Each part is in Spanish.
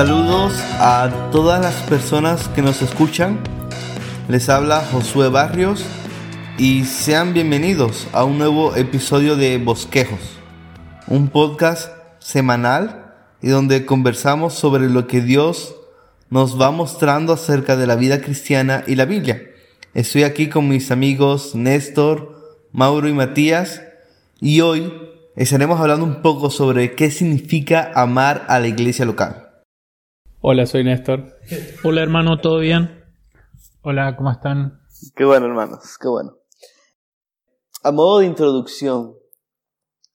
Saludos a todas las personas que nos escuchan. Les habla Josué Barrios y sean bienvenidos a un nuevo episodio de Bosquejos, un podcast semanal y donde conversamos sobre lo que Dios nos va mostrando acerca de la vida cristiana y la Biblia. Estoy aquí con mis amigos Néstor, Mauro y Matías y hoy estaremos hablando un poco sobre qué significa amar a la iglesia local. Hola, soy Néstor. Hola hermano, ¿todo bien? Hola, ¿cómo están? Qué bueno, hermanos, qué bueno. A modo de introducción,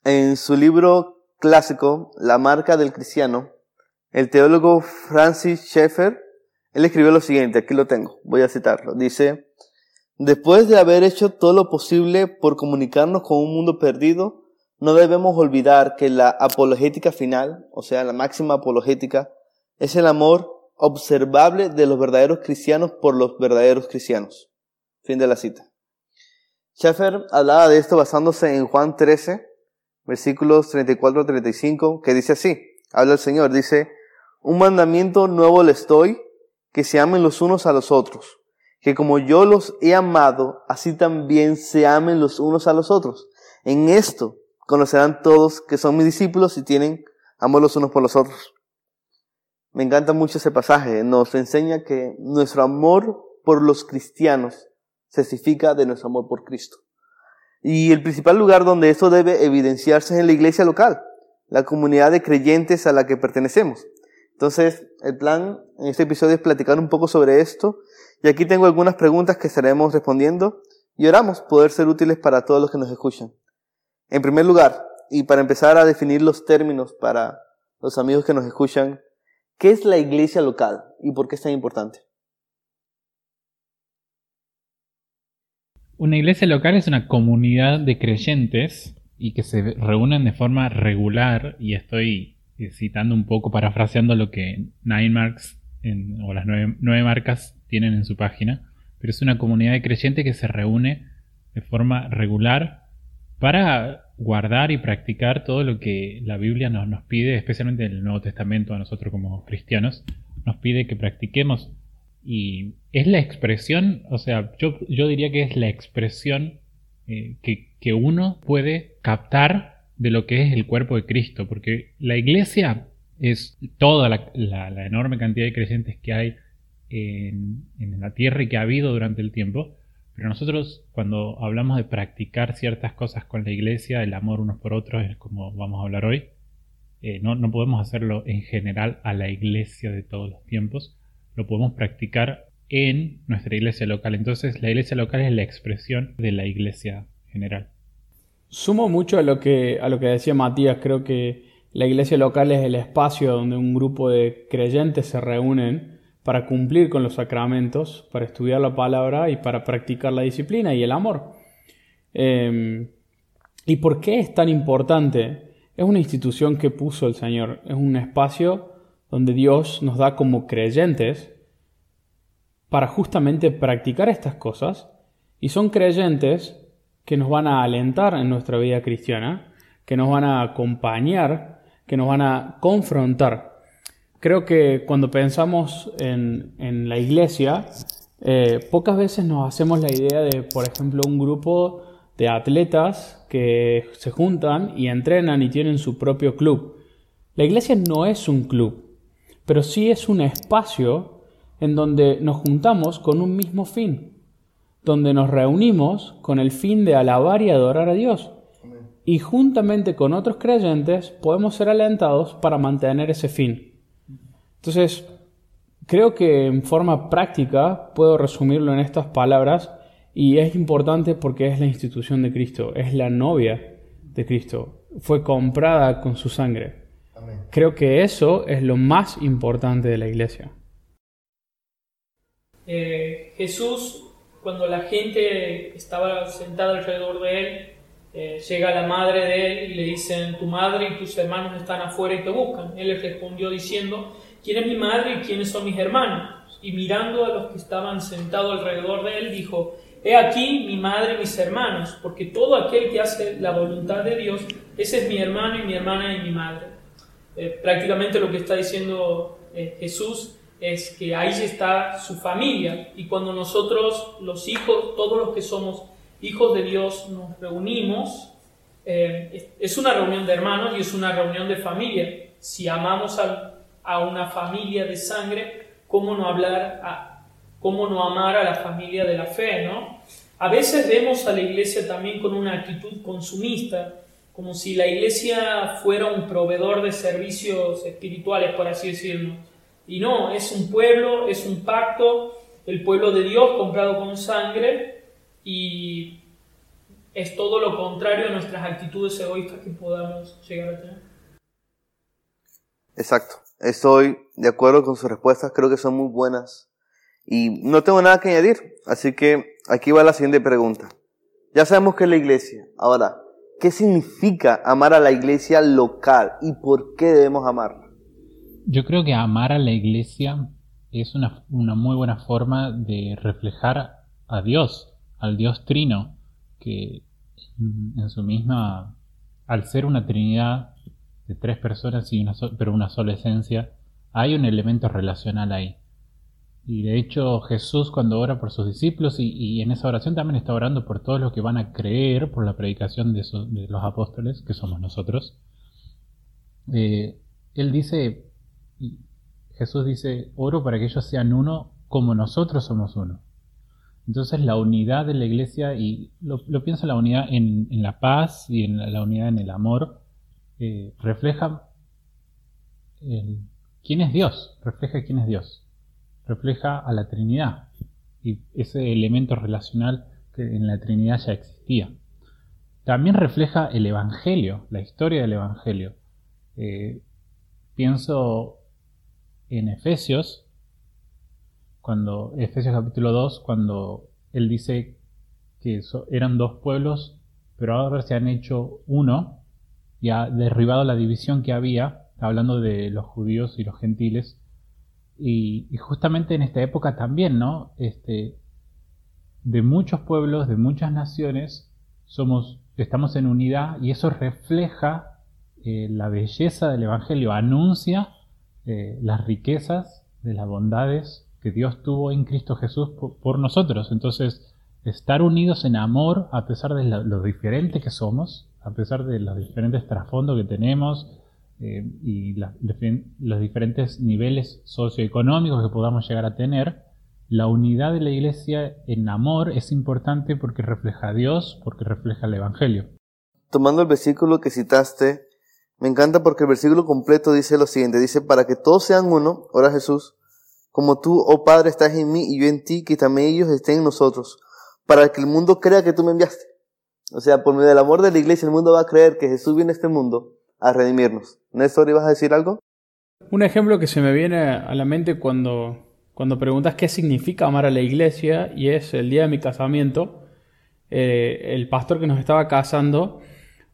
en su libro clásico, La marca del cristiano, el teólogo Francis Schaeffer, él escribió lo siguiente, aquí lo tengo, voy a citarlo. Dice, después de haber hecho todo lo posible por comunicarnos con un mundo perdido, no debemos olvidar que la apologética final, o sea, la máxima apologética, es el amor observable de los verdaderos cristianos por los verdaderos cristianos. Fin de la cita. Schaeffer hablaba de esto basándose en Juan 13, versículos 34 35, que dice así, habla el Señor, dice, un mandamiento nuevo les doy, que se amen los unos a los otros, que como yo los he amado, así también se amen los unos a los otros. En esto conocerán todos que son mis discípulos y tienen amor los unos por los otros. Me encanta mucho ese pasaje. Nos enseña que nuestro amor por los cristianos testifica de nuestro amor por Cristo. Y el principal lugar donde esto debe evidenciarse es en la iglesia local, la comunidad de creyentes a la que pertenecemos. Entonces, el plan en este episodio es platicar un poco sobre esto. Y aquí tengo algunas preguntas que estaremos respondiendo y oramos poder ser útiles para todos los que nos escuchan. En primer lugar, y para empezar a definir los términos para los amigos que nos escuchan, ¿Qué es la iglesia local y por qué es tan importante? Una iglesia local es una comunidad de creyentes y que se reúnen de forma regular, y estoy citando un poco, parafraseando lo que Nine Marks o las nueve, nueve marcas tienen en su página, pero es una comunidad de creyentes que se reúne de forma regular para guardar y practicar todo lo que la Biblia nos, nos pide, especialmente en el Nuevo Testamento a nosotros como cristianos, nos pide que practiquemos. Y es la expresión, o sea, yo, yo diría que es la expresión eh, que, que uno puede captar de lo que es el cuerpo de Cristo, porque la iglesia es toda la, la, enorme cantidad de creyentes que hay en, en, la tierra y que ha habido durante el tiempo, pero nosotros cuando hablamos de practicar ciertas cosas con la iglesia, el amor unos por otros, es como vamos a hablar hoy, eh, no, no podemos hacerlo en general a la iglesia de todos los tiempos, lo podemos practicar en nuestra iglesia local. Entonces la iglesia local es la expresión de la iglesia general. Sumo mucho a lo que, a lo que decía Matías, creo que la iglesia local es el espacio donde un grupo de creyentes se reúnen para cumplir con los sacramentos, para estudiar la palabra y para practicar la disciplina y el amor. Em, ¿Y por qué es tan importante? Es una institución que puso el Señor, es un espacio donde Dios nos da como creyentes para justamente practicar estas cosas y son creyentes que nos van a alentar en nuestra vida cristiana, que nos van a acompañar, que nos van a confrontar creo que cuando pensamos en, la iglesia, eh, pocas veces nos hacemos la idea de, por ejemplo, un grupo de atletas que se juntan y entrenan y tienen su propio club. La iglesia no es un club, pero sí es un espacio en donde nos juntamos con un mismo fin, donde nos reunimos con el fin de alabar y adorar a Dios. Y juntamente con otros creyentes podemos ser alentados para mantener ese fin. Entonces, creo que en forma práctica puedo resumirlo en estas palabras y es importante porque es la institución de Cristo, es la novia de Cristo, fue comprada con su sangre. Creo que eso es lo más importante de la iglesia. Eh, Jesús, cuando la gente estaba sentada alrededor de él, eh, llega la madre de él y le dicen, tu madre y tus hermanos están afuera y te buscan. Él les respondió diciendo, ¿quién es mi madre y quiénes son mis hermanos? Y mirando a los que estaban sentados alrededor de él, dijo, He aquí mi madre y mis hermanos, porque todo aquel que hace la voluntad de Dios, ese es mi hermano y mi hermana y mi madre. Eh, prácticamente lo que está diciendo eh, Jesús es que ahí está su familia y cuando nosotros los hijos, todos los que somos hijos de Dios nos reunimos, eh, es una reunión de hermanos y es una reunión de familia. Si amamos a, a una familia de sangre, ¿cómo no hablar, a, cómo no amar a la familia de la fe, no? A veces vemos a la iglesia también con una actitud consumista, como si la iglesia fuera un proveedor de servicios espirituales, por así decirlo. Y no, es un pueblo, es un pacto, el pueblo de Dios comprado con sangre y es todo lo contrario a nuestras actitudes egoístas que podamos llegar a tener. Exacto. Estoy de acuerdo con sus respuestas, creo que son muy buenas. Y no tengo nada que añadir, así que aquí va la siguiente pregunta. Ya sabemos que es la iglesia. Ahora, ¿qué significa amar a la iglesia local y por qué debemos amarla? Yo creo que amar a la iglesia es una, una muy buena forma de reflejar a Dios, al Dios trino, que en su misma, al ser una trinidad de tres personas y una pero una sola esencia, hay un elemento relacional ahí. Y de hecho Jesús cuando ora por sus discípulos y, en esa oración también está orando por todos los que van a creer por la predicación de, los apóstoles, que somos nosotros. Eh, él dice, Jesús dice, oro para que ellos sean uno como nosotros somos uno. Entonces la unidad de la iglesia, y lo, pienso la unidad en, la paz y en la, unidad en el amor, eh, refleja quién es Dios, refleja quién es Dios refleja a la Trinidad y ese elemento relacional que en la Trinidad ya existía. También refleja el Evangelio, la historia del Evangelio. Eh, pienso en Efesios, cuando Efesios capítulo 2, cuando él dice que eran dos pueblos, pero ahora se han hecho uno y ha derribado la división que había, hablando de los judíos y los gentiles, y, justamente en esta época también, ¿no? Este, de muchos pueblos, de muchas naciones, somos, estamos en unidad y eso refleja eh, la belleza del Evangelio, anuncia eh, las riquezas de las bondades que Dios tuvo en Cristo Jesús por, nosotros. Entonces, estar unidos en amor a pesar de lo diferente que somos, a pesar de los diferentes trasfondos que tenemos, eh, y los diferentes niveles socioeconómicos que podamos llegar a tener, la unidad de la iglesia en amor es importante porque refleja a Dios, porque refleja el Evangelio. Tomando el versículo que citaste, me encanta porque el versículo completo dice lo siguiente, dice, para que todos sean uno, ora Jesús, como tú, oh Padre, estás en mí y yo en ti, que también ellos estén en nosotros, para que el mundo crea que tú me enviaste. O sea, por medio del amor de la iglesia, el mundo va a creer que Jesús viene a este mundo a redimirnos. Néstor, ¿ibas a decir algo? Un ejemplo que se me viene a la mente cuando, cuando preguntas qué significa amar a la iglesia y es el día de mi casamiento, eh, el pastor que nos estaba casando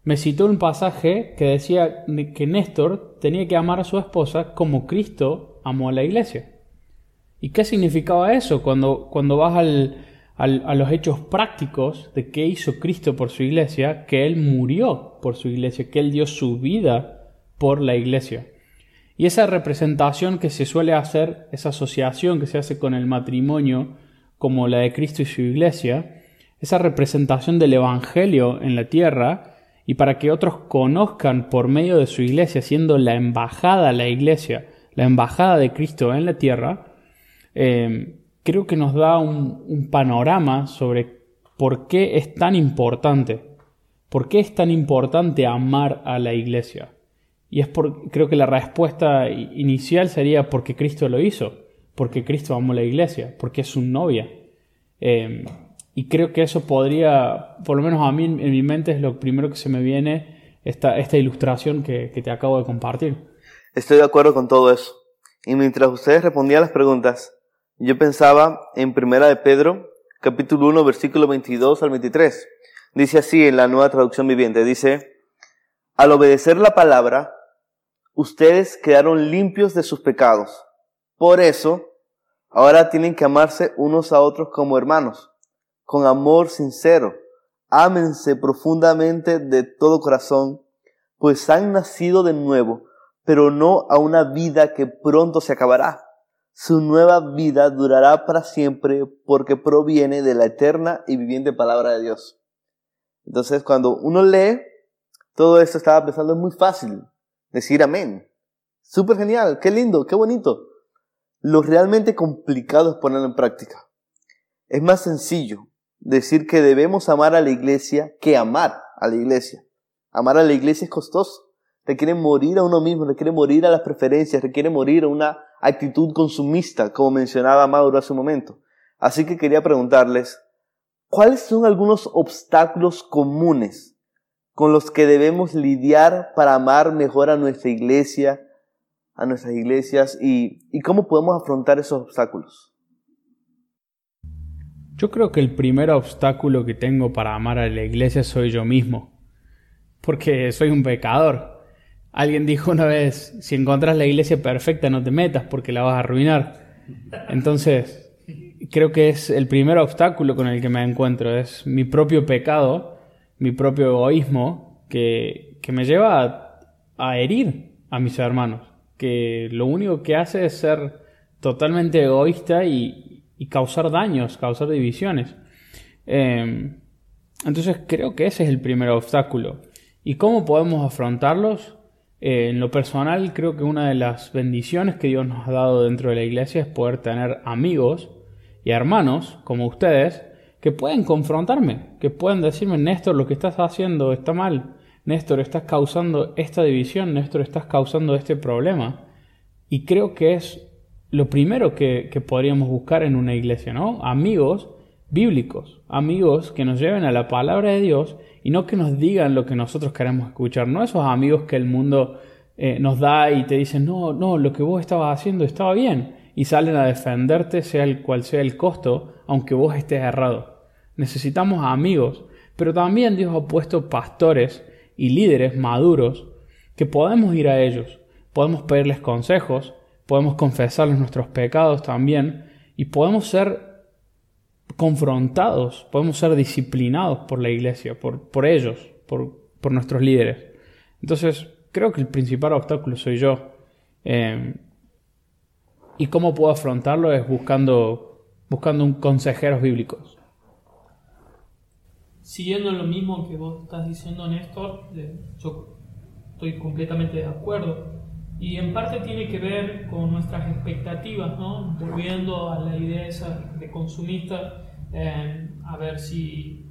me citó un pasaje que decía que Néstor tenía que amar a su esposa como Cristo amó a la iglesia. ¿Y qué significaba eso cuando, cuando vas al, a los hechos prácticos de qué hizo Cristo por su iglesia, que Él murió por su iglesia, que Él dio su vida por la iglesia. Y esa representación que se suele hacer, esa asociación que se hace con el matrimonio como la de Cristo y su iglesia, esa representación del Evangelio en la tierra, y para que otros conozcan por medio de su iglesia, siendo la embajada, la iglesia, la embajada de Cristo en la tierra, eh, creo que nos da un, panorama sobre por qué es tan importante, por qué es tan importante amar a la iglesia. Y es por, creo que la respuesta inicial sería porque Cristo lo hizo, porque Cristo amó la iglesia, porque es su novia. Em, y creo que eso podría, por lo menos a mí en, mi mente es lo primero que se me viene, esta, esta ilustración que, que te acabo de compartir. Estoy de acuerdo con todo eso. Y mientras ustedes respondían las preguntas, yo pensaba en Primera de Pedro, capítulo 1, versículo 22 al 23. Dice así en la nueva traducción viviente, dice, al obedecer la palabra, ustedes quedaron limpios de sus pecados. Por eso, ahora tienen que amarse unos a otros como hermanos, con amor sincero. Ámense profundamente de todo corazón, pues han nacido de nuevo pero no a una vida que pronto se acabará. Su nueva vida durará para siempre porque proviene de la eterna y viviente palabra de Dios. Entonces, cuando uno lee todo esto, estaba pensando, es muy fácil decir amén. Súper genial, qué lindo, qué bonito. Lo realmente complicado es ponerlo en práctica. Es más sencillo decir que debemos amar a la iglesia que amar a la iglesia. Amar a la iglesia es costoso. Requiere morir a uno mismo, requiere morir a las preferencias, requiere morir a una actitud consumista, como mencionaba Mauro hace un momento. Así que quería preguntarles, ¿cuáles son algunos obstáculos comunes con los que debemos lidiar para amar mejor a nuestra iglesia, a nuestras iglesias y, y cómo podemos afrontar esos obstáculos? Yo creo que el primer obstáculo que tengo para amar a la iglesia soy yo mismo, porque soy un pecador. Alguien dijo una vez, si encuentras la iglesia perfecta no te metas porque la vas a arruinar. Entonces, creo que es el primer obstáculo con el que me encuentro, es mi propio pecado, mi propio egoísmo, que, que me lleva a, herir a mis hermanos, que lo único que hace es ser totalmente egoísta y, y causar daños, causar divisiones. Eh, entonces creo que ese es el primer obstáculo. ¿Y cómo podemos afrontarlos? Eh, en lo personal, creo que una de las bendiciones que Dios nos ha dado dentro de la iglesia es poder tener amigos y hermanos como ustedes que pueden confrontarme, que pueden decirme, Néstor, lo que estás haciendo está mal, Néstor, estás causando esta división, Néstor, estás causando este problema. Y creo que es lo primero que, que podríamos buscar en una iglesia, ¿no? Amigos bíblicos, amigos que nos lleven a la palabra de Dios y no que nos digan lo que nosotros queremos escuchar, no esos amigos que el mundo eh, nos da y te dicen, no, no, lo que vos estabas haciendo estaba bien y salen a defenderte sea el cual sea el costo, aunque vos estés errado. Necesitamos amigos, pero también Dios ha puesto pastores y líderes maduros que podemos ir a ellos, podemos pedirles consejos, podemos confesarles nuestros pecados también y podemos ser confrontados, podemos ser disciplinados por la iglesia, por, por ellos, por, por, nuestros líderes. Entonces, creo que el principal obstáculo soy yo. Eh, ¿Y cómo puedo afrontarlo? Es buscando, buscando un consejeros bíblicos. Siguiendo lo mismo que vos estás diciendo, Néstor, yo estoy completamente de acuerdo. Y en parte tiene que ver con nuestras expectativas, ¿no? Volviendo a la idea esa de consumista, eh, a ver si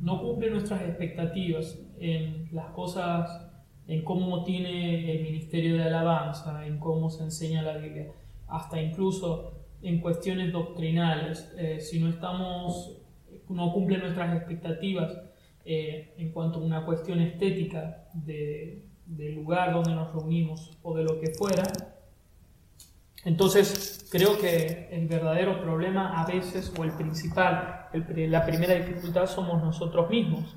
no cumple nuestras expectativas en las cosas, en cómo tiene el ministerio de alabanza, en cómo se enseña la Biblia, hasta incluso en cuestiones doctrinales. Eh, si no estamos, no cumple nuestras expectativas eh, en cuanto a una cuestión estética de del lugar donde nos reunimos o de lo que fuera. Entonces, creo que el verdadero problema a veces, o el principal, la primera dificultad somos nosotros mismos.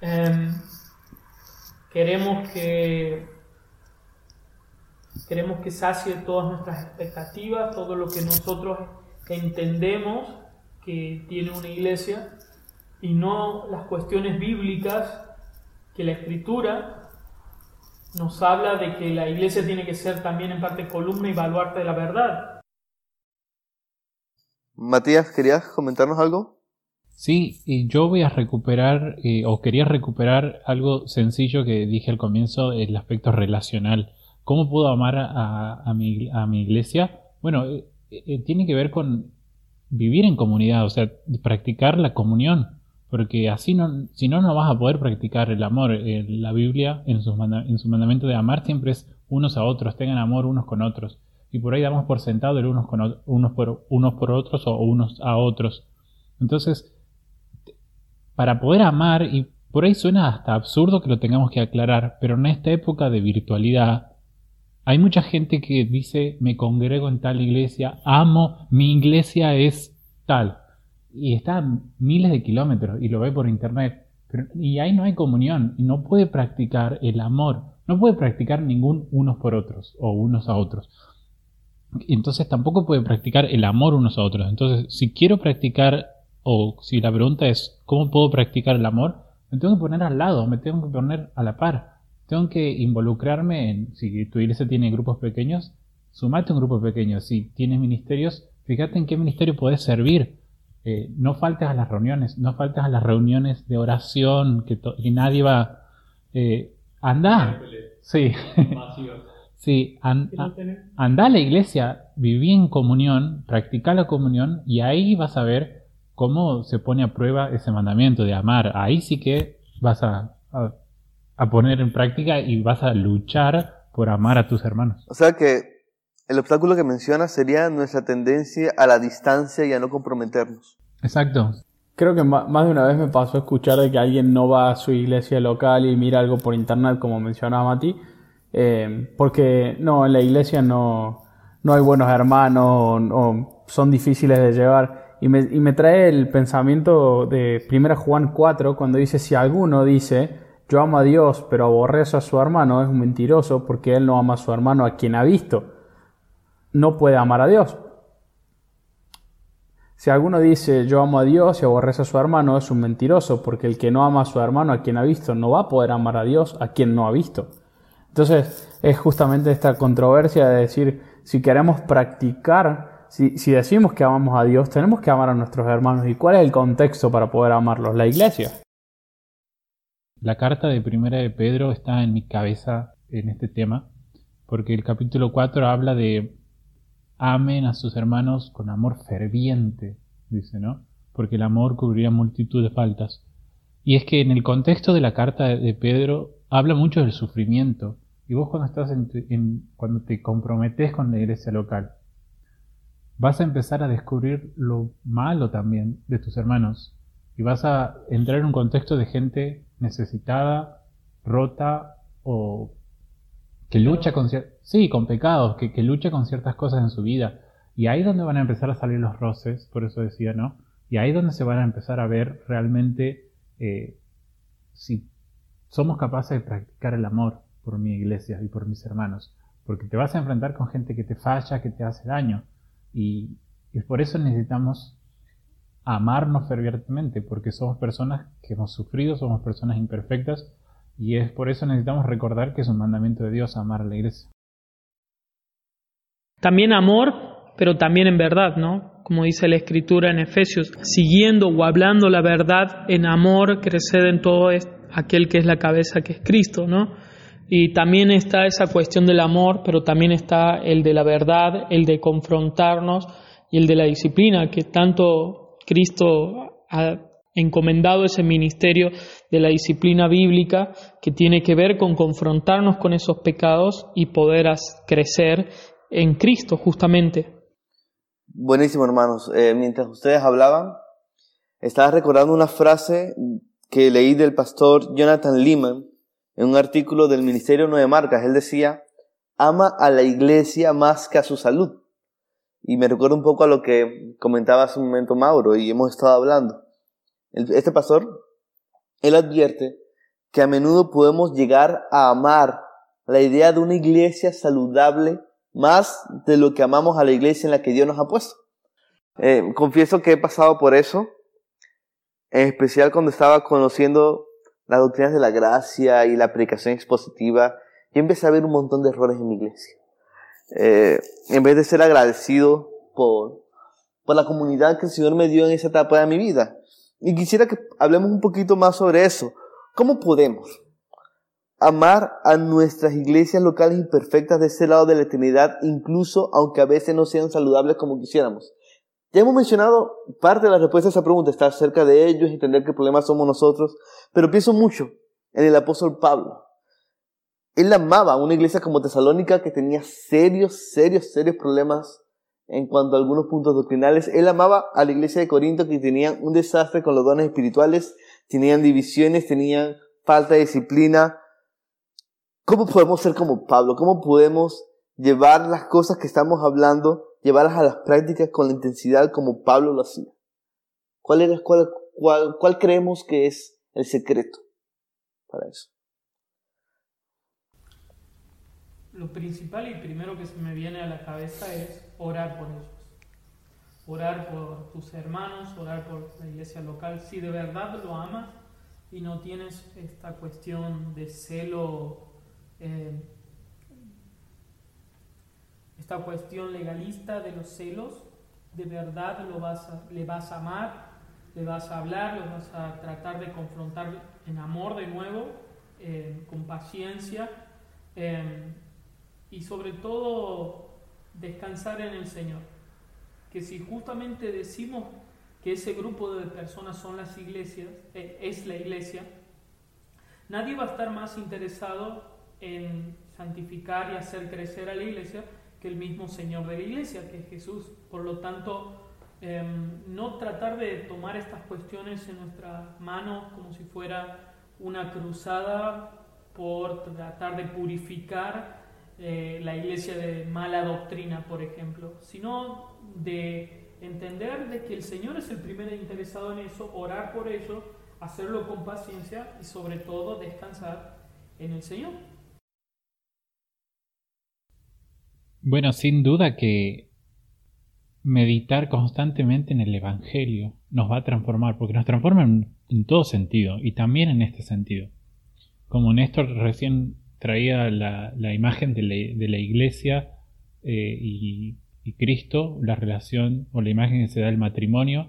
Em, queremos que queremos que sacie todas nuestras expectativas, todo lo que nosotros entendemos que tiene una iglesia y no las cuestiones bíblicas que la escritura nos habla de que la iglesia tiene que ser también en parte columna y baluarte de la verdad. Matías, ¿querías comentarnos algo? Sí, yo voy a recuperar, eh, o quería recuperar algo sencillo que dije al comienzo, el aspecto relacional. ¿Cómo puedo amar a, mi, a mi, iglesia? Bueno, eh, eh, tiene que ver con vivir en comunidad, o sea, practicar la comunión. Porque así no, si no, no vas a poder practicar el amor. Eh, la Biblia, en su, en su mandamiento de amar, siempre es unos a otros, tengan amor unos con otros. Y por ahí damos por sentado el unos, con, unos, por, unos por otros o unos a otros. Entonces, para poder amar, y por ahí suena hasta absurdo que lo tengamos que aclarar, pero en esta época de virtualidad, hay mucha gente que dice, me congrego en tal iglesia, amo, mi iglesia es tal y está miles de kilómetros y lo ve por internet. y ahí no hay comunión y no puede practicar el amor, no puede practicar ningún unos por otros o unos a otros. Entonces tampoco puede practicar el amor unos a otros. Entonces, si quiero practicar, o si la pregunta es, ¿cómo puedo practicar el amor? Me tengo que poner al lado, me tengo que poner a la par. tengo que involucrarme en, si tu iglesia tiene grupos pequeños, sumate a un grupo pequeño. Si tienes ministerios, fíjate en qué ministerio puedes servir. Eh, no faltes a las reuniones, no faltes a las reuniones de oración, que, nadie va... Eh, anda. Sí. sí, anda a la iglesia, viví en comunión, practica la comunión y ahí vas a ver cómo se pone a prueba ese mandamiento de amar. Ahí sí que vas a, a poner en práctica y vas a luchar por amar a tus hermanos. O sea que el obstáculo que mencionas sería nuestra tendencia a la distancia y a no comprometernos. Exacto. Creo que más de una vez me pasó escuchar de que alguien no va a su iglesia local y mira algo por internet, como mencionaba Mati, eh, porque no, en la iglesia no, no hay buenos hermanos o, son difíciles de llevar. Y me, y me, trae el pensamiento de 1 Juan 4, cuando dice, si alguno dice, yo amo a Dios, pero aborrece a su hermano, es un mentiroso, porque él no ama a su hermano a quien ha visto no puede amar a Dios. Si alguno dice yo amo a Dios y aborrece a su hermano, es un mentiroso, porque el que no ama a su hermano a quien ha visto no va a poder amar a Dios a quien no ha visto. Entonces es justamente esta controversia de decir, si queremos practicar, si, decimos que amamos a Dios, tenemos que amar a nuestros hermanos. ¿Y cuál es el contexto para poder amarlos? La iglesia. La carta de primera de Pedro está en mi cabeza en este tema, porque el capítulo 4 habla de amen a sus hermanos con amor ferviente, dice, ¿no? Porque el amor cubriría multitud de faltas. Y es que en el contexto de la carta de Pedro habla mucho del sufrimiento. Y vos cuando estás en, cuando te comprometes con la iglesia local, vas a empezar a descubrir lo malo también de tus hermanos. Y vas a entrar en un contexto de gente necesitada, rota o que lucha con sí, con pecados, que, que lucha con ciertas cosas en su vida. Y ahí es donde van a empezar a salir los roces, por eso decía, ¿no? Y ahí es donde se van a empezar a ver realmente eh, si somos capaces de practicar el amor por mi iglesia y por mis hermanos. Porque te vas a enfrentar con gente que te falla, que te hace daño. Y, y por eso necesitamos amarnos fervientemente, porque somos personas que hemos sufrido, somos personas imperfectas y es por eso necesitamos recordar que es un mandamiento de Dios amar a la iglesia. También amor, pero también en verdad, ¿no? Como dice la escritura en Efesios, siguiendo o hablando la verdad en amor, crecer en todo aquel que es la cabeza, que es Cristo, ¿no? Y también está esa cuestión del amor, pero también está el de la verdad, el de confrontarnos y el de la disciplina, que tanto Cristo ha encomendado ese ministerio de la disciplina bíblica que tiene que ver con confrontarnos con esos pecados y poder crecer en Cristo justamente. Buenísimo hermanos, eh, mientras ustedes hablaban, estaba recordando una frase que leí del pastor Jonathan Lehman en un artículo del Ministerio Nueve Marcas. Él decía, ama a la iglesia más que a su salud. Y me recuerda un poco a lo que comentaba hace un momento Mauro y hemos estado hablando. Este pastor, él advierte que a menudo podemos llegar a amar la idea de una iglesia saludable más de lo que amamos a la iglesia en la que Dios nos ha puesto. Eh, confieso que he pasado por eso, en especial cuando estaba conociendo las doctrinas de la gracia y la predicación expositiva, y empecé a ver un montón de errores en mi iglesia. Eh, en vez de ser agradecido por, por la comunidad que el Señor me dio en esa etapa de mi vida, y quisiera que hablemos un poquito más sobre eso. ¿Cómo podemos amar a nuestras iglesias locales imperfectas de ese lado de la eternidad, incluso aunque a veces no sean saludables como quisiéramos? Ya hemos mencionado parte de la respuesta a esa pregunta, estar cerca de ellos, entender que el problema somos nosotros, pero pienso mucho en el apóstol Pablo. Él amaba a una iglesia como Tesalónica que tenía serios, serios, serios problemas en cuanto a algunos puntos doctrinales. Él amaba a la iglesia de Corinto que tenían un desastre con los dones espirituales, tenían divisiones, tenían falta de disciplina. ¿Cómo podemos ser como Pablo? ¿Cómo podemos llevar las cosas que estamos hablando, llevarlas a las prácticas con la intensidad como Pablo lo hacía? ¿Cuál, era, cuál, cuál, cuál creemos que es el secreto para eso? Lo principal y primero que se me viene a la cabeza es orar por ellos. Orar por tus hermanos, orar por la iglesia local. Si de verdad lo amas y no tienes esta cuestión de celo eh, esta cuestión legalista de los celos, de verdad lo vas le vas a amar, le vas a hablar, lo vas a tratar de confrontar en amor de nuevo, eh, con paciencia eh, y sobre todo descansar en el Señor. Que si justamente decimos que ese grupo de personas son las iglesias, es la iglesia, nadie va a estar más interesado en santificar y hacer crecer a la iglesia que el mismo Señor de la iglesia, que es Jesús. Por lo tanto, em, no tratar de tomar estas cuestiones en nuestras manos como si fuera una cruzada por tratar de purificar eh, la iglesia de mala doctrina, por ejemplo, sino de entender de que el Señor es el primero interesado en eso, orar por ello, hacerlo con paciencia y sobre todo descansar en el Señor. Bueno, sin duda que meditar constantemente en el Evangelio nos va a transformar, porque nos transforma en, todo sentido y también en este sentido. Como Néstor recién traía la, imagen de la, iglesia eh, y, Cristo, la relación o la imagen que se da del matrimonio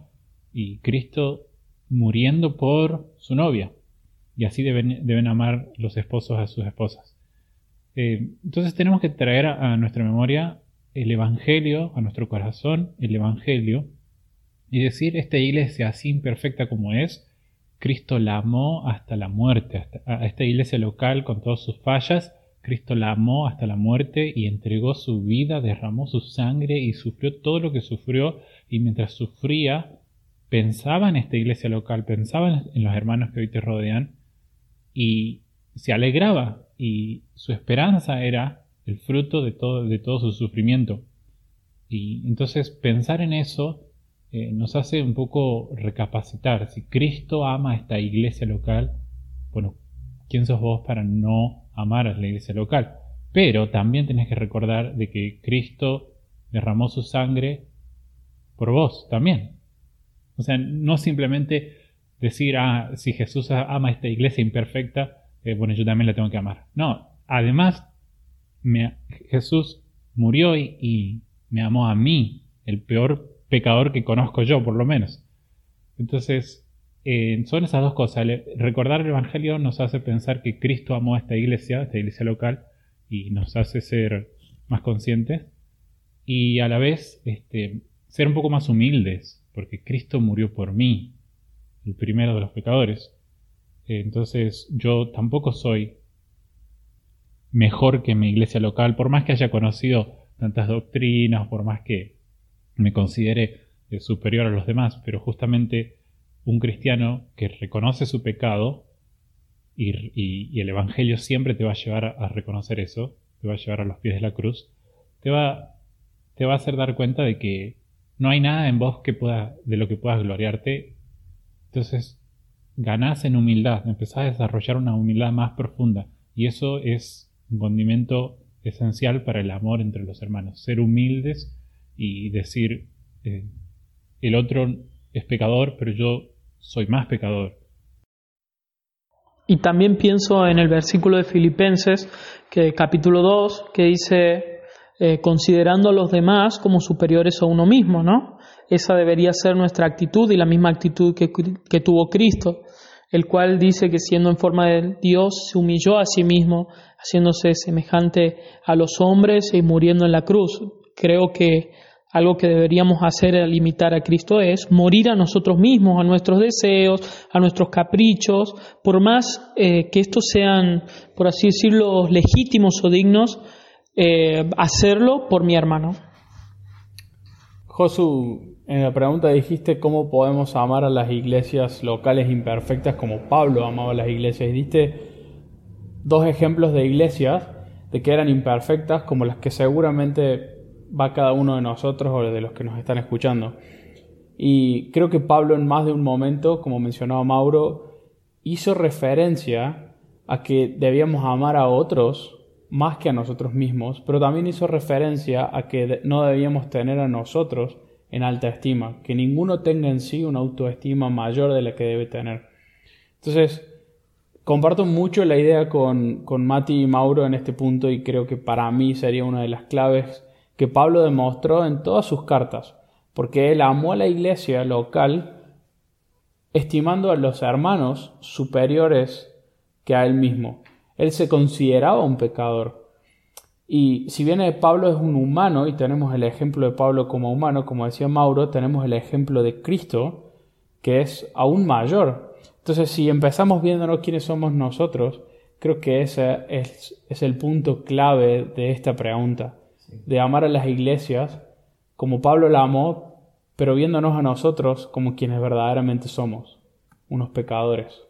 y Cristo muriendo por su novia. Y así deben, amar los esposos a sus esposas. Eh, entonces tenemos que traer a, nuestra memoria el Evangelio, a nuestro corazón el Evangelio, y decir, esta iglesia así imperfecta como es, Cristo la amó hasta la muerte, a esta iglesia local con todas sus fallas, Cristo la amó hasta la muerte y entregó su vida, derramó su sangre y sufrió todo lo que sufrió y mientras sufría pensaba en esta iglesia local, pensaba en los hermanos que hoy te rodean y se alegraba y su esperanza era el fruto de todo, de todo su sufrimiento. Y entonces pensar en eso eh, nos hace un poco recapacitar. Si Cristo ama a esta iglesia local, bueno, ¿quién sos vos para no amar a la iglesia local? Pero también tenés que recordar de que Cristo derramó su sangre por vos también. O sea, no simplemente decir, ah, si Jesús ama a esta iglesia imperfecta, eh, bueno, yo también la tengo que amar. No, además, Jesús murió y, me amó a mí, el peor pecador que conozco yo, por lo menos. Entonces, eh, son esas dos cosas. recordar el Evangelio nos hace pensar que Cristo amó a esta iglesia, esta iglesia local, y nos hace ser más conscientes. Y a la vez, este, ser un poco más humildes, porque Cristo murió por mí, el primero de los pecadores. Entonces yo tampoco soy mejor que mi iglesia local, por más que haya conocido tantas doctrinas, por más que me considere eh, superior a los demás, pero justamente un cristiano que reconoce su pecado y, el Evangelio siempre te va a llevar a, reconocer eso, te va a llevar a los pies de la cruz, te va, te va a hacer dar cuenta de que no hay nada en vos que pueda, de lo que puedas gloriarte. Entonces ganás en humildad, empezás a desarrollar una humildad más profunda. Y eso es un condimento esencial para el amor entre los hermanos. Ser humildes y decir, eh, el otro es pecador, pero yo soy más pecador. Y también pienso en el versículo de Filipenses, que capítulo 2, que dice, eh, considerando a los demás como superiores a uno mismo, ¿no? Esa debería ser nuestra actitud y la misma actitud que, que tuvo Cristo el cual dice que siendo en forma de Dios se humilló a sí mismo, haciéndose semejante a los hombres y muriendo en la cruz. Creo que algo que deberíamos hacer al imitar a Cristo es morir a nosotros mismos, a nuestros deseos, a nuestros caprichos, por más eh, que estos sean, por así decirlo, legítimos o dignos, eh, hacerlo por mi hermano. Josu, en la pregunta dijiste cómo podemos amar a las iglesias locales imperfectas como Pablo amaba a las iglesias. Y diste dos ejemplos de iglesias de que eran imperfectas como las que seguramente va cada uno de nosotros o de los que nos están escuchando. Y creo que Pablo en más de un momento, como mencionaba Mauro, hizo referencia a que debíamos amar a otros más que a nosotros mismos, pero también hizo referencia a que no debíamos tener a nosotros en alta estima, que ninguno tenga en sí una autoestima mayor de la que debe tener. Entonces, comparto mucho la idea con, con Mati y Mauro en este punto y creo que para mí sería una de las claves que Pablo demostró en todas sus cartas, porque él amó a la iglesia local estimando a los hermanos superiores que a él mismo. Él se consideraba un pecador. Y si bien Pablo es un humano y tenemos el ejemplo de Pablo como humano, como decía Mauro, tenemos el ejemplo de Cristo, que es aún mayor. Entonces, si empezamos viéndonos quiénes somos nosotros, creo que ese es, es el punto clave de esta pregunta, de amar a las iglesias como Pablo la amó, pero viéndonos a nosotros como quienes verdaderamente somos, unos pecadores.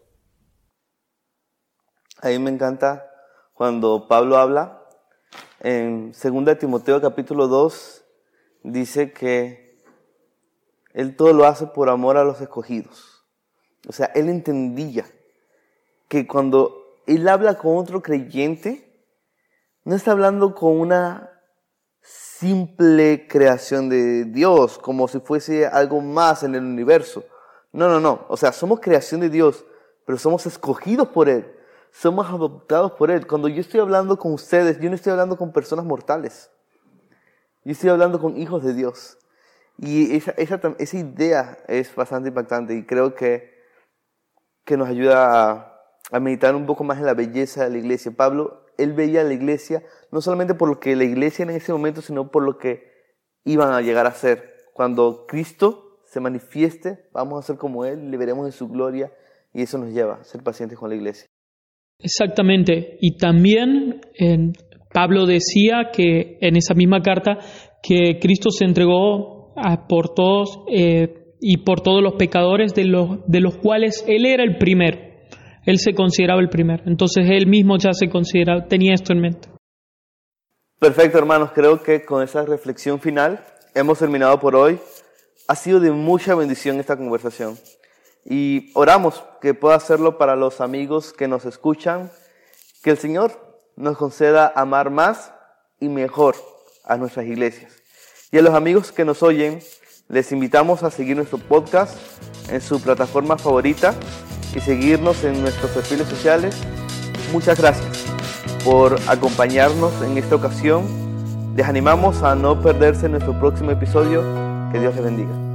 A mí me encanta cuando Pablo habla en 2 Timoteo capítulo 2 dice que él todo lo hace por amor a los escogidos. O sea, él entendía que cuando él habla con otro creyente, no está hablando con una simple creación de Dios, como si fuese algo más en el universo. No, no, no. O sea, somos creación de Dios, pero somos escogidos por Él somos adoptados por Él. Cuando yo estoy hablando con ustedes, yo no estoy hablando con personas mortales. Yo estoy hablando con hijos de Dios. Y esa, esa, esa idea es bastante impactante y creo que, que nos ayuda a, a, meditar un poco más en la belleza de la iglesia. Pablo, él veía la iglesia no solamente por lo que la iglesia en ese momento, sino por lo que iban a llegar a ser. Cuando Cristo se manifieste, vamos a ser como Él, le veremos en su gloria y eso nos lleva a ser pacientes con la iglesia. Exactamente. Y también Pablo decía que en esa misma carta que Cristo se entregó por todos eh, y por todos los pecadores de los, de los cuales él era el primero. Él se consideraba el primero. Entonces él mismo ya se consideraba, tenía esto en mente. Perfecto, hermanos. Creo que con esa reflexión final hemos terminado por hoy. Ha sido de mucha bendición esta conversación. Y oramos que pueda hacerlo para los amigos que nos escuchan, que el Señor nos conceda amar más y mejor a nuestras iglesias. Y a los amigos que nos oyen, les invitamos a seguir nuestro podcast en su plataforma favorita y seguirnos en nuestros perfiles sociales. Muchas gracias por acompañarnos en esta ocasión. Les animamos a no perderse nuestro próximo episodio. Que Dios les bendiga.